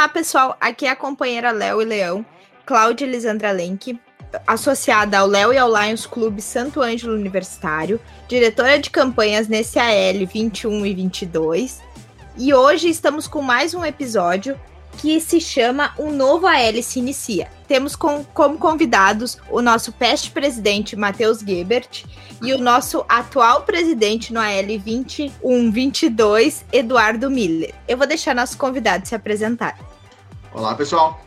Olá, pessoal. Aqui é a companheira Léo e Leão, Cláudia Elisandra Lenk, associada ao Léo e ao Lions Clube Santo Ângelo Universitário, diretora de campanhas nesse AL 21 e 22. E hoje estamos com mais um episódio que se chama Um Novo AL se Inicia. Temos com, como convidados o nosso peste presidente Matheus Gebert e o nosso atual presidente no AL 21-22, Eduardo Miller. Eu vou deixar nosso convidado se apresentar. Olá, pessoal.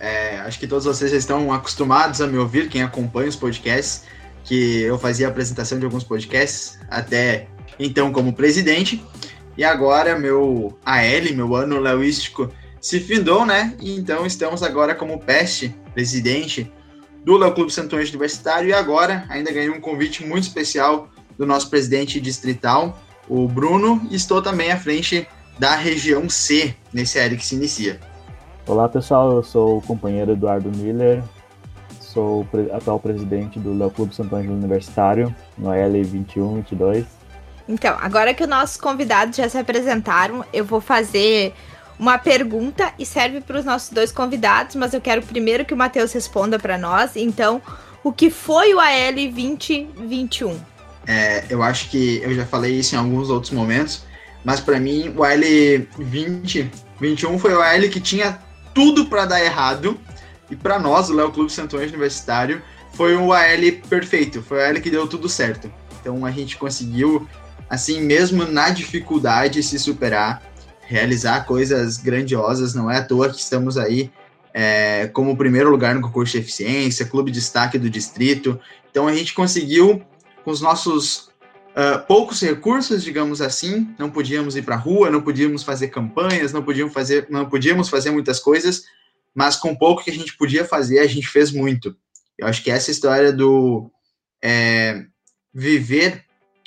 É, acho que todos vocês já estão acostumados a me ouvir, quem acompanha os podcasts, que eu fazia a apresentação de alguns podcasts, até então como presidente. E agora meu AL, meu ano leoístico, se findou, né? Então estamos agora como peste, presidente do Léo Clube Santo Anjo Universitário e agora ainda ganhei um convite muito especial do nosso presidente distrital, o Bruno, e estou também à frente da região C nesse área que se inicia. Olá pessoal, eu sou o companheiro Eduardo Miller, sou o atual presidente do Léo Clube Santo Ângelo Universitário, no L 21-22. Então, agora que os nossos convidados já se apresentaram, eu vou fazer uma pergunta e serve para os nossos dois convidados, mas eu quero primeiro que o Matheus responda para nós. Então, o que foi o AL 2021? É, eu acho que eu já falei isso em alguns outros momentos, mas para mim o AL 2021 foi o AL que tinha tudo para dar errado. E para nós, o Léo Clube Santo Anjo Universitário, foi o AL perfeito, foi o AL que deu tudo certo. Então a gente conseguiu, assim, mesmo na dificuldade, se superar realizar coisas grandiosas. Não é à toa que estamos aí é, como primeiro lugar no concurso de eficiência, clube de destaque do distrito. Então a gente conseguiu, com os nossos uh, poucos recursos, digamos assim, não podíamos ir para a rua, não podíamos fazer campanhas, não podíamos fazer, não podíamos fazer muitas coisas, mas com pouco que a gente podia fazer, a gente fez muito. Eu acho que essa história do é, viver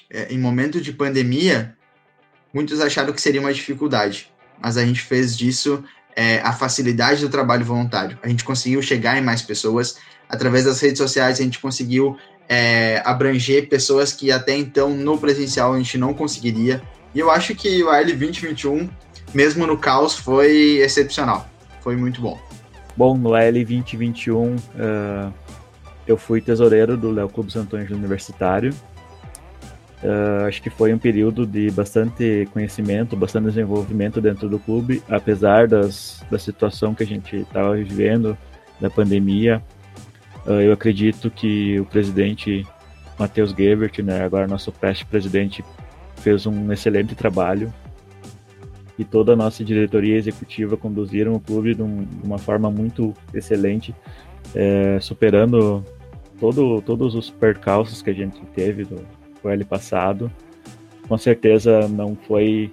é, em momento de pandemia muitos acharam que seria uma dificuldade, mas a gente fez disso é, a facilidade do trabalho voluntário. A gente conseguiu chegar em mais pessoas, através das redes sociais a gente conseguiu é, abranger pessoas que até então no presencial a gente não conseguiria. E eu acho que o AL 2021, mesmo no caos, foi excepcional. Foi muito bom. Bom, no AL 2021 uh, eu fui tesoureiro do Léo Clube Santo Ângelo Universitário Uh, acho que foi um período de bastante conhecimento, bastante desenvolvimento dentro do clube, apesar das, da situação que a gente estava vivendo, da pandemia. Uh, eu acredito que o presidente Matheus Gebert, né, agora nosso presidente, fez um excelente trabalho e toda a nossa diretoria executiva conduziram o clube de, um, de uma forma muito excelente, é, superando todo, todos os percalços que a gente teve do, o L passado. Com certeza não foi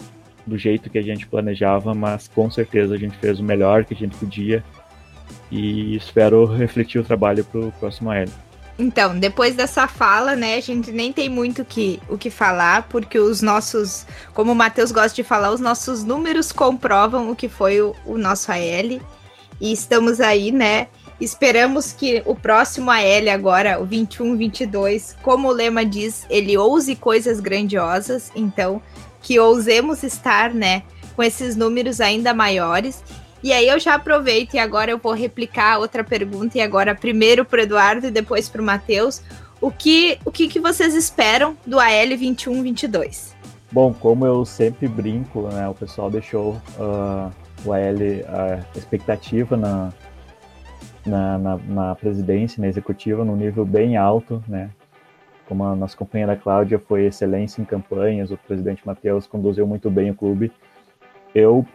do jeito que a gente planejava, mas com certeza a gente fez o melhor que a gente podia e espero refletir o trabalho para o próximo L. Então, depois dessa fala, né, a gente nem tem muito que, o que falar, porque os nossos, como o Matheus gosta de falar, os nossos números comprovam o que foi o, o nosso AL. E estamos aí, né, Esperamos que o próximo AL agora, o 21-22, como o lema diz, ele ouse coisas grandiosas, então que ousemos estar, né, com esses números ainda maiores. E aí eu já aproveito e agora eu vou replicar outra pergunta e agora primeiro para Eduardo e depois para o Matheus. O que, o que, que vocês esperam do AL 21-22? Bom, como eu sempre brinco, né, o pessoal deixou uh, o AL, a expectativa na, na, na, na, presidência, na executiva, num nível bem alto, né? Como a nossa companheira Cláudia foi excelência em campanhas, o presidente Matheus conduziu muito bem o clube. Eu,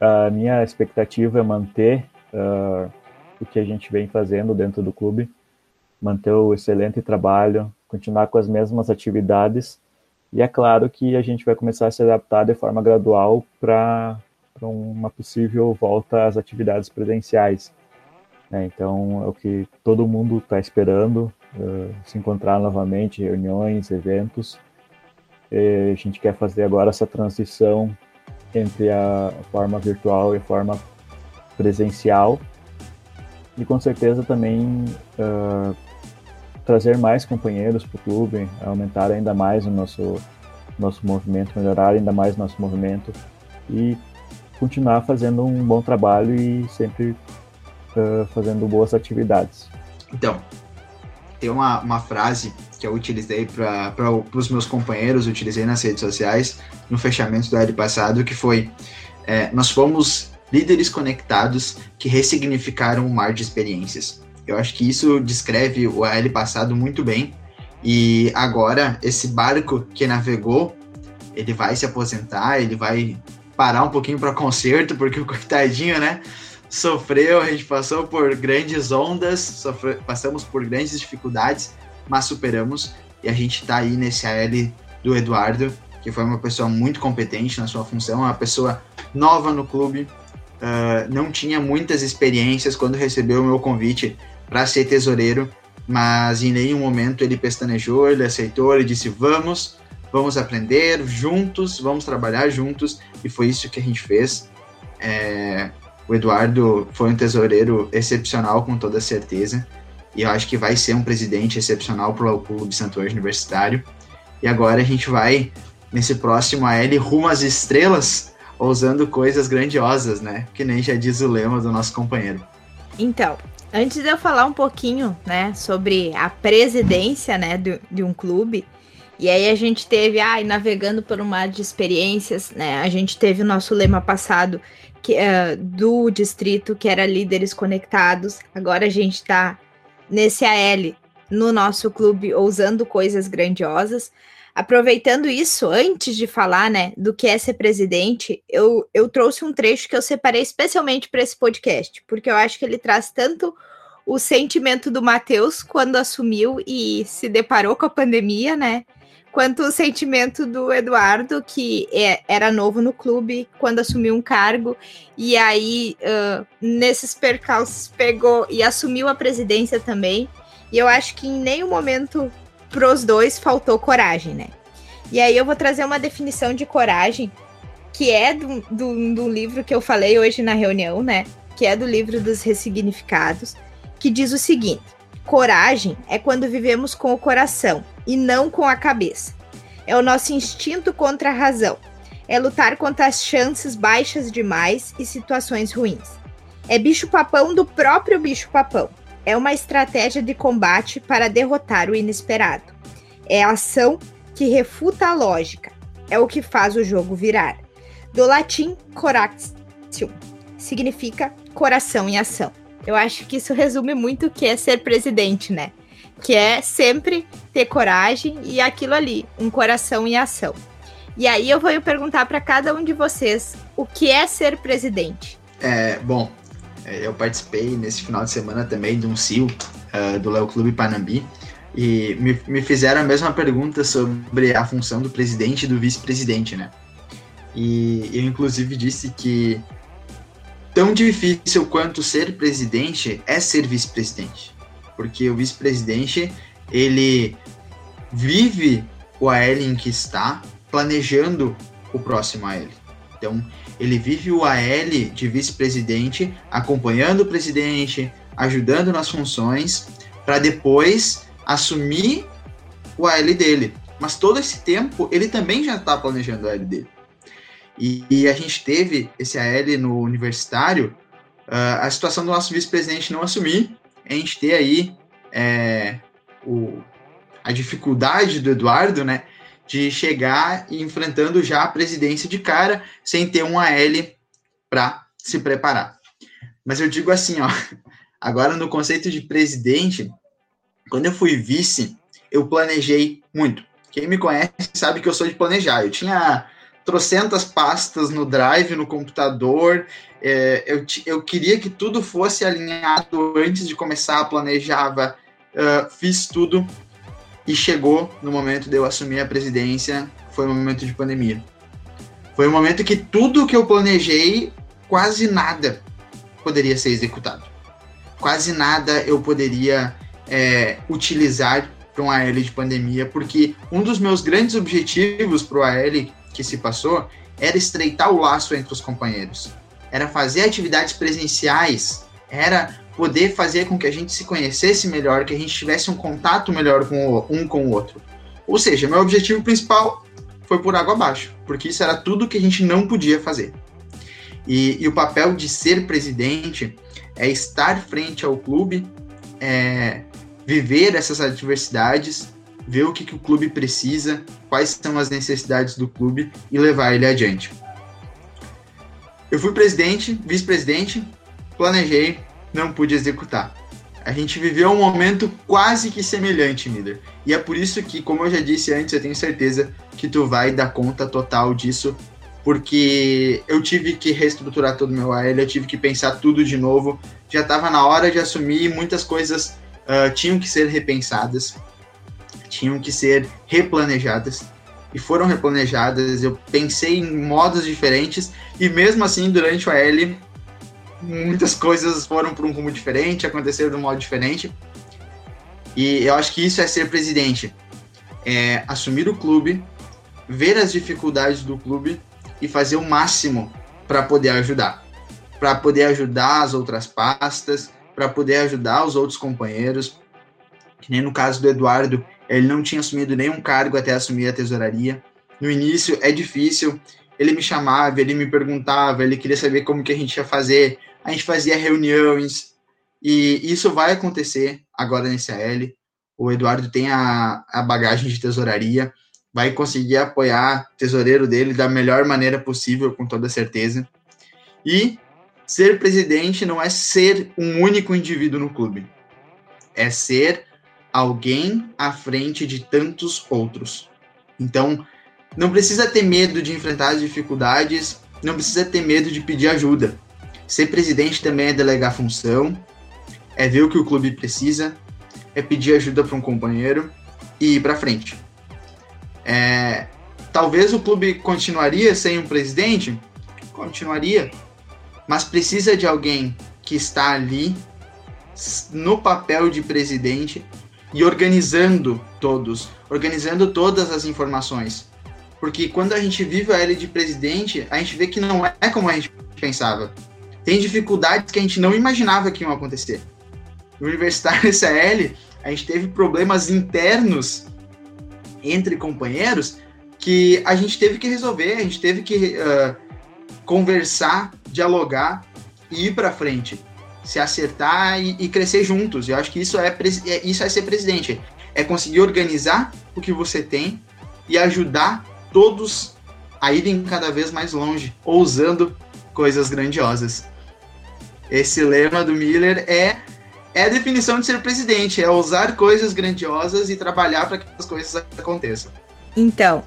a minha expectativa é manter uh, o que a gente vem fazendo dentro do clube, manter o excelente trabalho, continuar com as mesmas atividades, e é claro que a gente vai começar a se adaptar de forma gradual para uma possível volta às atividades presenciais é, então, é o que todo mundo está esperando, uh, se encontrar novamente, reuniões, eventos. E a gente quer fazer agora essa transição entre a forma virtual e a forma presencial. E com certeza também uh, trazer mais companheiros para o clube, aumentar ainda mais o nosso, nosso movimento, melhorar ainda mais nosso movimento e continuar fazendo um bom trabalho e sempre uh, fazendo boas atividades. Então, tem uma, uma frase que eu utilizei para os meus companheiros, utilizei nas redes sociais no fechamento do ano passado, que foi: é, nós fomos líderes conectados que ressignificaram o mar de experiências. Eu acho que isso descreve o AL passado muito bem. E agora, esse barco que navegou, ele vai se aposentar, ele vai parar um pouquinho para conserto, porque o coitadinho, né? Sofreu, a gente passou por grandes ondas, sofre, passamos por grandes dificuldades, mas superamos. E a gente está aí nesse AL do Eduardo, que foi uma pessoa muito competente na sua função, uma pessoa nova no clube, uh, não tinha muitas experiências quando recebeu o meu convite para ser tesoureiro, mas em nenhum momento ele pestanejou, ele aceitou, ele disse: vamos, vamos aprender juntos, vamos trabalhar juntos, e foi isso que a gente fez. É, o Eduardo foi um tesoureiro excepcional, com toda certeza, e eu acho que vai ser um presidente excepcional para o Clube Santo Universitário. E agora a gente vai, nesse próximo AL, rumo às estrelas, ousando coisas grandiosas, né? Que nem já diz o lema do nosso companheiro. Então, antes de eu falar um pouquinho, né, sobre a presidência, né, de, de um clube, e aí a gente teve, ai, navegando por um mar de experiências, né, a gente teve o nosso lema passado que, uh, do distrito, que era líderes conectados, agora a gente tá nesse AL, no nosso clube, ousando coisas grandiosas, Aproveitando isso, antes de falar, né, do que é ser presidente, eu, eu trouxe um trecho que eu separei especialmente para esse podcast, porque eu acho que ele traz tanto o sentimento do Matheus quando assumiu e se deparou com a pandemia, né? Quanto o sentimento do Eduardo, que é, era novo no clube, quando assumiu um cargo, e aí, uh, nesses percalços, pegou e assumiu a presidência também. E eu acho que em nenhum momento pros dois faltou coragem, né? E aí eu vou trazer uma definição de coragem, que é do, do, do livro que eu falei hoje na reunião, né? Que é do livro dos ressignificados, que diz o seguinte: coragem é quando vivemos com o coração e não com a cabeça. É o nosso instinto contra a razão. É lutar contra as chances baixas demais e situações ruins. É bicho-papão do próprio bicho-papão é uma estratégia de combate para derrotar o inesperado. É a ação que refuta a lógica. É o que faz o jogo virar. Do latim coratio, significa coração em ação. Eu acho que isso resume muito o que é ser presidente, né? Que é sempre ter coragem e aquilo ali, um coração em ação. E aí eu vou perguntar para cada um de vocês o que é ser presidente. É, bom, é, eu participei nesse final de semana também de um CIO uh, do Léo Clube Panambi e me, me fizeram a mesma pergunta sobre a função do presidente e do vice-presidente, né? E eu, inclusive, disse que tão difícil quanto ser presidente é ser vice-presidente. Porque o vice-presidente, ele vive o AL em que está, planejando o próximo AL. Então, ele vive o AL de vice-presidente, acompanhando o presidente, ajudando nas funções, para depois assumir o AL dele. Mas todo esse tempo, ele também já está planejando o AL dele. E, e, a gente teve esse AL no universitário, uh, a situação do nosso vice-presidente não assumir, a gente ter aí é, o, a dificuldade do Eduardo, né, de chegar enfrentando já a presidência de cara, sem ter um AL para se preparar. Mas eu digo assim, ó, agora no conceito de presidente, quando eu fui vice, eu planejei muito. Quem me conhece sabe que eu sou de planejar. Eu tinha trocentas pastas no drive, no computador. É, eu, eu queria que tudo fosse alinhado antes de começar, planejava, uh, fiz tudo e chegou no momento de eu assumir a presidência, foi um momento de pandemia. Foi um momento que tudo que eu planejei, quase nada poderia ser executado. Quase nada eu poderia é, utilizar para um AL de pandemia, porque um dos meus grandes objetivos para o AL que se passou era estreitar o laço entre os companheiros, era fazer atividades presenciais, era poder fazer com que a gente se conhecesse melhor, que a gente tivesse um contato melhor com o, um com o outro. Ou seja, meu objetivo principal foi por água abaixo, porque isso era tudo que a gente não podia fazer. E, e, o papel de ser presidente é estar frente ao clube, é, viver essas adversidades, ver o que, que o clube precisa, quais são as necessidades do clube e levar ele adiante. Eu fui presidente, vice-presidente, planejei, não pude executar. A gente viveu um momento quase que semelhante, Miller. E é por isso que, como eu já disse antes, eu tenho certeza que tu vai dar conta total disso, porque eu tive que reestruturar todo o meu AL, eu tive que pensar tudo de novo. Já estava na hora de assumir, muitas coisas uh, tinham que ser repensadas, tinham que ser replanejadas e foram replanejadas. Eu pensei em modos diferentes e mesmo assim durante o AL muitas coisas foram para um rumo diferente, aconteceram de um modo diferente. E eu acho que isso é ser presidente, é assumir o clube, ver as dificuldades do clube e fazer o máximo para poder ajudar, para poder ajudar as outras pastas, para poder ajudar os outros companheiros. Que nem no caso do Eduardo, ele não tinha assumido nenhum cargo até assumir a tesouraria. No início é difícil, ele me chamava, ele me perguntava, ele queria saber como que a gente ia fazer. A gente fazia reuniões e isso vai acontecer agora nesse AL. O Eduardo tem a, a bagagem de tesouraria, vai conseguir apoiar o tesoureiro dele da melhor maneira possível, com toda certeza. E ser presidente não é ser um único indivíduo no clube, é ser alguém à frente de tantos outros. Então, não precisa ter medo de enfrentar as dificuldades, não precisa ter medo de pedir ajuda. Ser presidente também é delegar função, é ver o que o clube precisa, é pedir ajuda para um companheiro e ir para frente. É, talvez o clube continuaria sem um presidente, continuaria, mas precisa de alguém que está ali no papel de presidente e organizando todos, organizando todas as informações. Porque quando a gente vive a L de presidente, a gente vê que não é como a gente pensava. Tem dificuldades que a gente não imaginava que iam acontecer. No Universitário SL, a gente teve problemas internos entre companheiros que a gente teve que resolver, a gente teve que uh, conversar, dialogar e ir para frente, se acertar e, e, crescer juntos. Eu acho que isso é, é, isso é ser presidente, é conseguir organizar o que você tem e ajudar todos a irem cada vez mais longe, ousando coisas grandiosas. Esse lema do Miller é é a definição de ser presidente, é usar coisas grandiosas e trabalhar para que as coisas aconteçam. Então,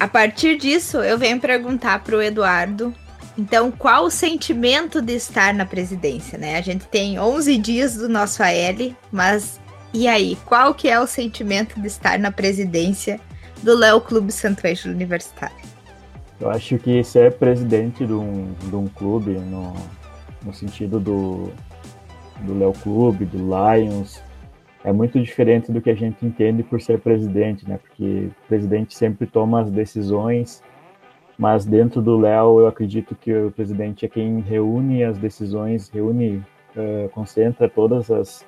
a partir disso, eu venho perguntar para o Eduardo. Então, qual o sentimento de estar na presidência, né? A gente tem 11 dias do nosso AL, mas e aí, qual que é o sentimento de estar na presidência do Léo Clube Centro-Oeste Universitário? Eu acho que ser presidente de um, de um clube, no, no sentido do, do Léo Clube, do Lions, é muito diferente do que a gente entende por ser presidente, né? Porque presidente sempre toma as decisões, mas dentro do Léo eu acredito que o presidente é quem reúne as decisões, reúne, uh, concentra todas as,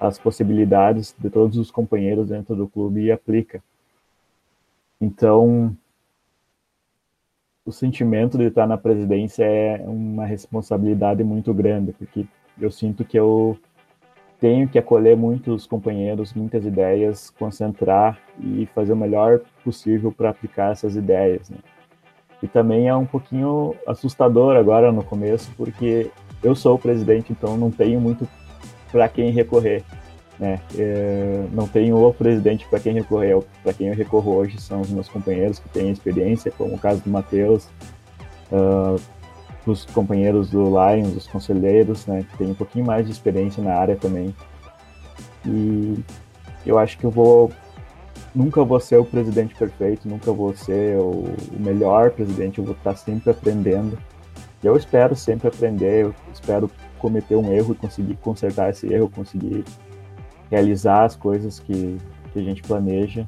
as possibilidades de todos os companheiros dentro do clube e aplica. Então, o sentimento de estar na presidência é uma responsabilidade muito grande, porque eu sinto que eu tenho que acolher muitos companheiros, muitas ideias, concentrar e fazer o melhor possível para aplicar essas ideias. Né? E também é um pouquinho assustador agora no começo, porque eu sou o presidente, então não tenho muito para quem recorrer. Né? É, não tenho o presidente para quem recorrer, para quem eu recorro hoje são os meus companheiros que têm experiência, como o caso do Matheus, uh, os companheiros do Lions, os conselheiros, né, que têm um pouquinho mais de experiência na área também. E eu acho que eu vou nunca vou ser o presidente perfeito, nunca vou ser o, melhor presidente, eu vou estar sempre aprendendo. Eu espero sempre aprender, eu espero cometer um erro e conseguir consertar esse erro, conseguir realizar as coisas que, que a gente planeja.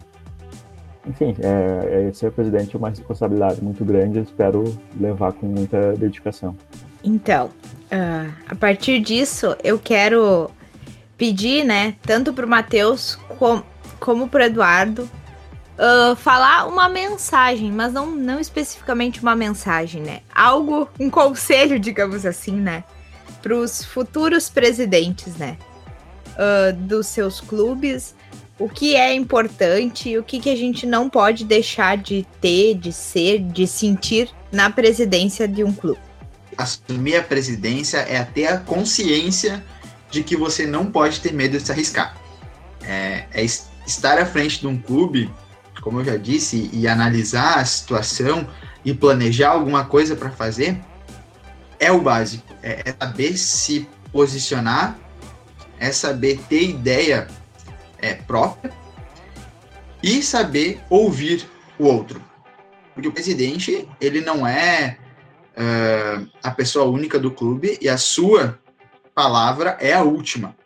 Enfim, é, é, ser presidente é uma responsabilidade muito grande, eu espero levar com muita dedicação. Então, uh, a partir disso, eu quero pedir, né, tanto para o Matheus com, como para o Eduardo, uh, falar uma mensagem, mas não, não especificamente uma mensagem, né? Algo, um conselho, digamos assim, né? Para os futuros presidentes, né? Uh, dos seus clubes, o que é importante, o que, que a gente não pode deixar de ter, de ser, de sentir na presidência de um clube. Assumir a presidência é ter a consciência de que você não pode ter medo de se arriscar. É, é estar à frente de um clube como eu já disse, e analisar a situação e planejar alguma coisa para fazer, é o básico. É, é, saber se posicionar, é saber ter ideia é, própria e saber ouvir o outro. Porque o presidente, ele não é uh, a pessoa única do clube e a sua palavra é a última.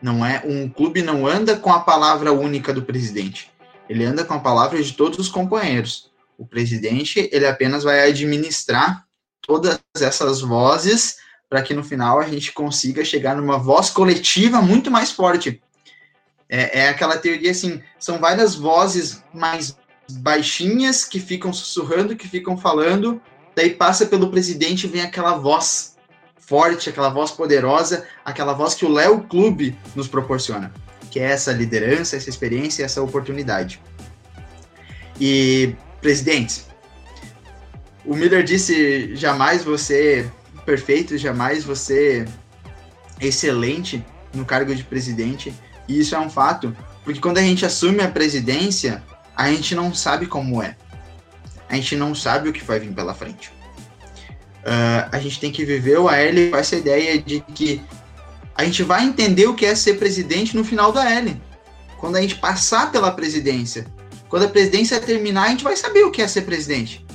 Não é um clube não anda com a palavra única do presidente. Ele anda com a palavra de todos os companheiros. O presidente, ele apenas vai administrar todas essas vozes para que no final a gente consiga chegar numa voz coletiva muito mais forte. É, é aquela teoria assim, são várias vozes mais baixinhas que ficam sussurrando, que ficam falando, daí passa pelo presidente e vem aquela voz forte, aquela voz poderosa, aquela voz que o Léo Clube nos proporciona que é essa liderança, essa experiência, essa oportunidade. E, presidente, o Miller disse: jamais você perfeito, jamais você excelente no cargo de presidente, e isso é um fato, porque quando a gente assume a presidência, a gente não sabe como é, a gente não sabe o que vai vir pela frente. Uh, a gente tem que viver o AL com essa ideia de que a gente vai entender o que é ser presidente no final da L. Quando a gente passar pela presidência. Quando a presidência terminar, a gente vai saber o que é ser presidente.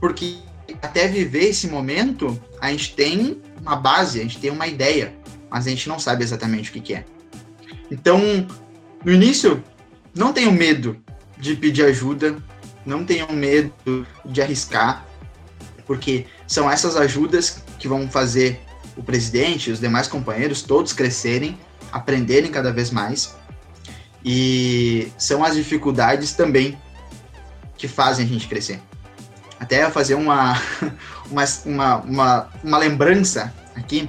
Porque até viver esse momento, a gente tem uma base, a gente tem uma ideia, mas a gente não sabe exatamente o que, que é. Então, no início, não tenham medo de pedir ajuda, não tenham medo de arriscar, porque são essas ajudas que vão fazer o presidente os demais companheiros todos crescerem, aprenderem cada vez mais. E são as dificuldades também que fazem a gente crescer. Até fazer uma, uma, uma, uma, uma lembrança aqui,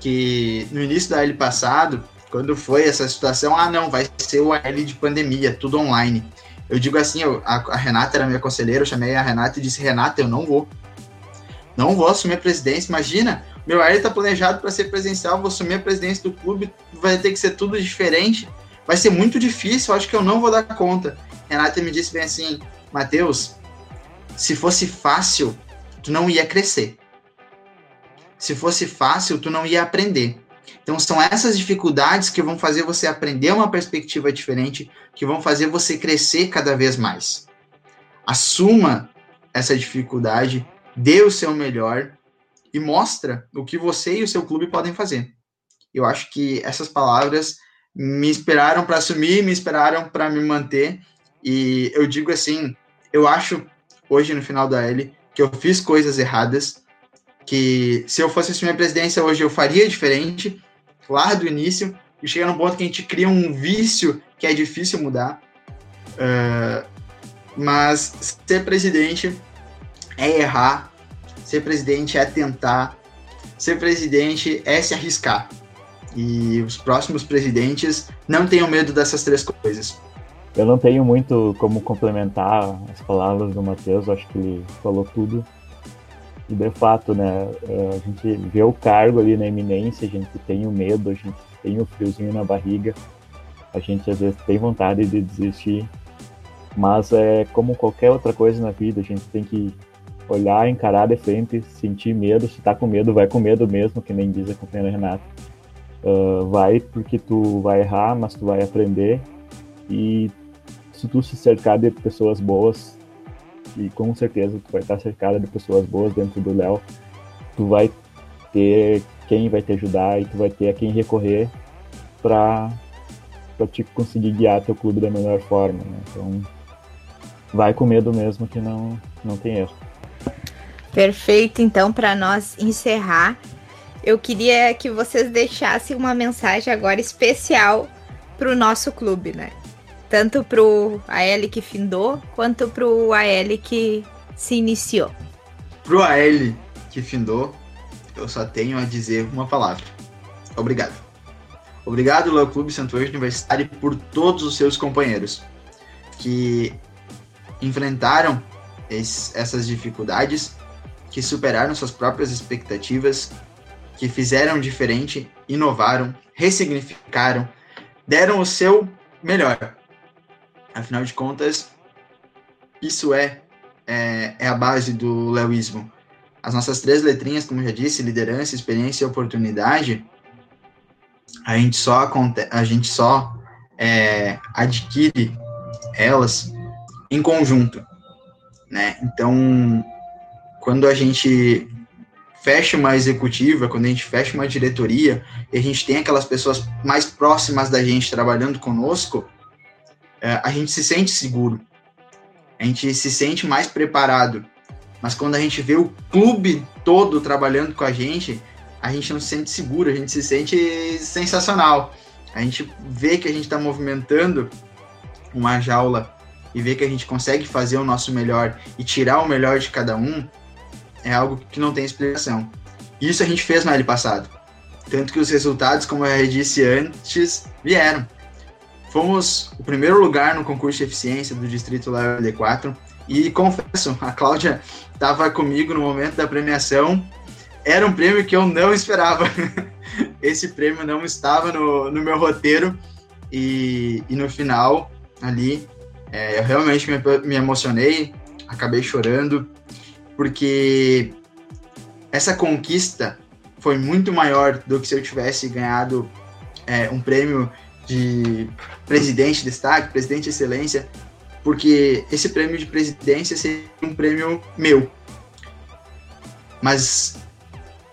que no início da L passado, quando foi essa situação, ah não, vai ser o L de pandemia, tudo online. Eu digo assim, eu, a, a Renata era minha conselheira, eu chamei a Renata e disse, Renata, eu não vou. Não vou assumir a presidência, imagina, meu área está planejado para ser presencial, vou assumir a presidência do clube, vai ter que ser tudo diferente. Vai ser muito difícil, acho que eu não vou dar conta. Renata me disse bem assim, Matheus, se fosse fácil, tu não ia crescer. Se fosse fácil, tu não ia aprender. Então são essas dificuldades que vão fazer você aprender uma perspectiva diferente, que vão fazer você crescer cada vez mais. Assuma essa dificuldade, dê o seu melhor e mostra o que você e o seu clube podem fazer. Eu acho que essas palavras me inspiraram para assumir, me inspiraram para me manter. E eu digo assim, eu acho hoje no final da L que eu fiz coisas erradas, que se eu fosse assumir a presidência hoje eu faria diferente, lá do início, e chega num ponto que a gente cria um vício que é difícil mudar. Uh, mas ser presidente é errar, Ser presidente é tentar. Ser presidente é se arriscar. E os próximos presidentes não tenham medo dessas três coisas. Eu não tenho muito como complementar as palavras do Matheus, acho que ele falou tudo. E de fato, né, é, a gente vê o cargo ali na eminência, a gente tem o medo, a gente tem o friozinho na barriga, a gente às vezes tem vontade de desistir, mas é como qualquer outra coisa na vida, a gente tem que olhar, encarar de frente, sentir medo. Se tá com medo, vai com medo mesmo, que nem diz a companheira Renata. Uh, vai porque tu vai errar, mas tu vai aprender. E se tu se cercar de pessoas boas, e com certeza tu vai estar cercada de pessoas boas dentro do Léo, tu vai ter quem vai te ajudar e tu vai ter a quem recorrer para para te conseguir guiar teu clube da melhor forma. Né? Então, vai com medo mesmo que não, não tem erro. Perfeito, então, para nós encerrar, eu queria que vocês deixassem uma mensagem agora especial para o nosso clube, né? Tanto pro AL que findou, quanto pro AL que se iniciou. Pro AL que findou, eu só tenho a dizer uma palavra. Obrigado. Obrigado, Léo Clube Santuário Universitário, por todos os seus companheiros que enfrentaram essas dificuldades, que superaram suas próprias expectativas, que fizeram diferente, inovaram, ressignificaram, deram o seu melhor. Afinal de contas, isso é, é, é a base do leoísmo. As nossas três letrinhas, como já disse, liderança, experiência e oportunidade, a gente só, a gente só é, adquire elas em conjunto, né? Então, quando a gente fecha uma executiva, quando a gente fecha uma diretoria e a gente tem aquelas pessoas mais próximas da gente trabalhando conosco, é, a gente se sente seguro, a gente se sente mais preparado. Mas quando a gente vê o clube todo trabalhando com a gente, a gente não se sente seguro, a gente se sente sensacional. A gente vê que a gente está movimentando uma jaula e ver que a gente consegue fazer o nosso melhor e tirar o melhor de cada um, é algo que não tem explicação. Isso a gente fez no ano passado. Tanto que os resultados, como eu já disse antes, vieram. Fomos o primeiro lugar no concurso de eficiência do Distrito Léo D4. E confesso, a Cláudia estava comigo no momento da premiação. Era um prêmio que eu não esperava. Esse prêmio não estava no, no meu roteiro. E, e no final, ali, é, eu realmente me, me emocionei, acabei chorando, porque essa conquista foi muito maior do que se eu tivesse ganhado é, um prêmio de presidente de destaque, presidente de excelência, porque esse prêmio de presidência seria um prêmio meu. Mas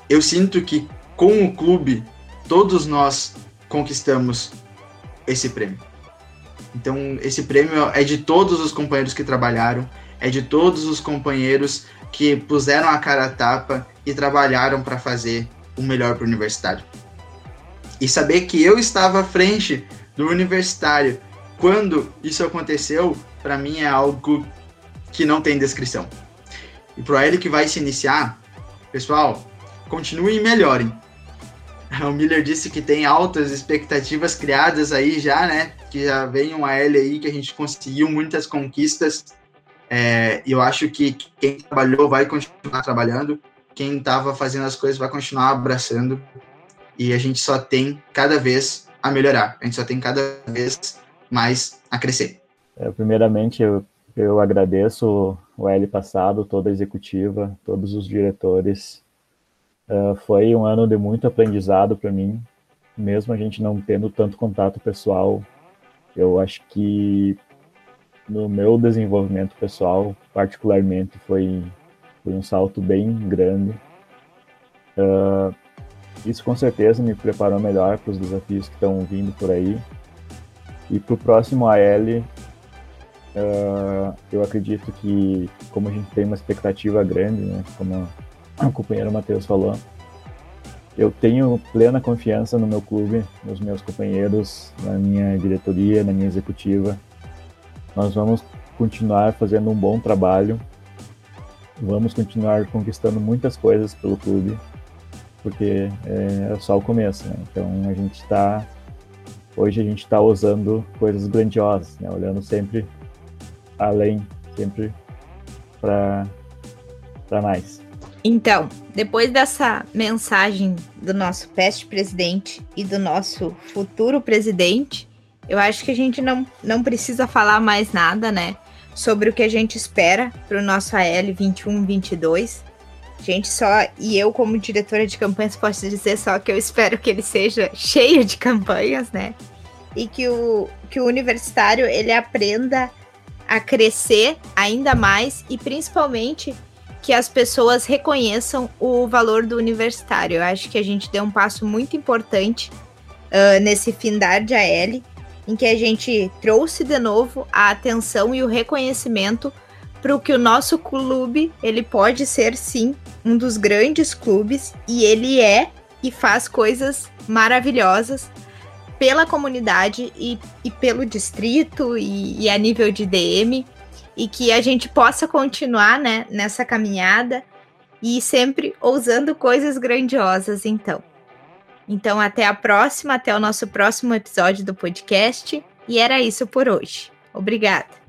eu sinto que com o clube todos nós conquistamos esse prêmio. Então, esse prêmio é de todos os companheiros que trabalharam, é de todos os companheiros que puseram a cara a tapa e trabalharam para fazer o melhor para o universitário. E saber que eu estava à frente do universitário quando isso aconteceu, para mim é algo que não tem descrição. E para ele que vai se iniciar, pessoal, continuem e melhorem. O Miller disse que tem altas expectativas criadas aí já, né? Que já vem uma L aí que a gente conseguiu muitas conquistas. É, eu acho que quem trabalhou vai continuar trabalhando, quem estava fazendo as coisas vai continuar abraçando. E a gente só tem cada vez a melhorar, a gente só tem cada vez mais a crescer. É, primeiramente, eu, eu agradeço o L passado, toda a executiva, todos os diretores Uh, foi um ano de muito aprendizado para mim, mesmo a gente não tendo tanto contato pessoal. Eu acho que no meu desenvolvimento pessoal, particularmente, foi, foi um salto bem grande. Uh, isso com certeza me preparou melhor para os desafios que estão vindo por aí. E para o próximo AL, uh, ah, eu acredito que, como a gente tem uma expectativa grande, né, como o companheiro Matheus falou, eu tenho plena confiança no meu clube, nos meus companheiros, na minha diretoria, na minha executiva. Nós vamos continuar fazendo um bom trabalho, vamos continuar conquistando muitas coisas pelo clube, porque é, é só o começo. Né? Então a gente está hoje a gente está usando coisas grandiosas, né? olhando sempre além, sempre para mais. Então, depois dessa mensagem do nosso peste presidente e do nosso futuro presidente, eu acho que a gente não, não precisa falar mais nada, né? Sobre o que a gente espera para o nosso AL 21-22. Gente, só. E eu, como diretora de campanhas, posso dizer só que eu espero que ele seja cheio de campanhas, né? E que o, que o universitário ele aprenda a crescer ainda mais e principalmente que as pessoas reconheçam o valor do universitário. Eu acho que a gente deu um passo muito importante uh, nesse findar de AL, em que a gente trouxe de novo a atenção e o reconhecimento para o que o nosso clube ele pode ser sim um dos grandes clubes e ele é e faz coisas maravilhosas pela comunidade e, e pelo distrito e, e, a nível de DM e que a gente possa continuar né, nessa caminhada e sempre ousando coisas grandiosas, então. Então, até a próxima, até o nosso próximo episódio do podcast. E era isso por hoje. Obrigada.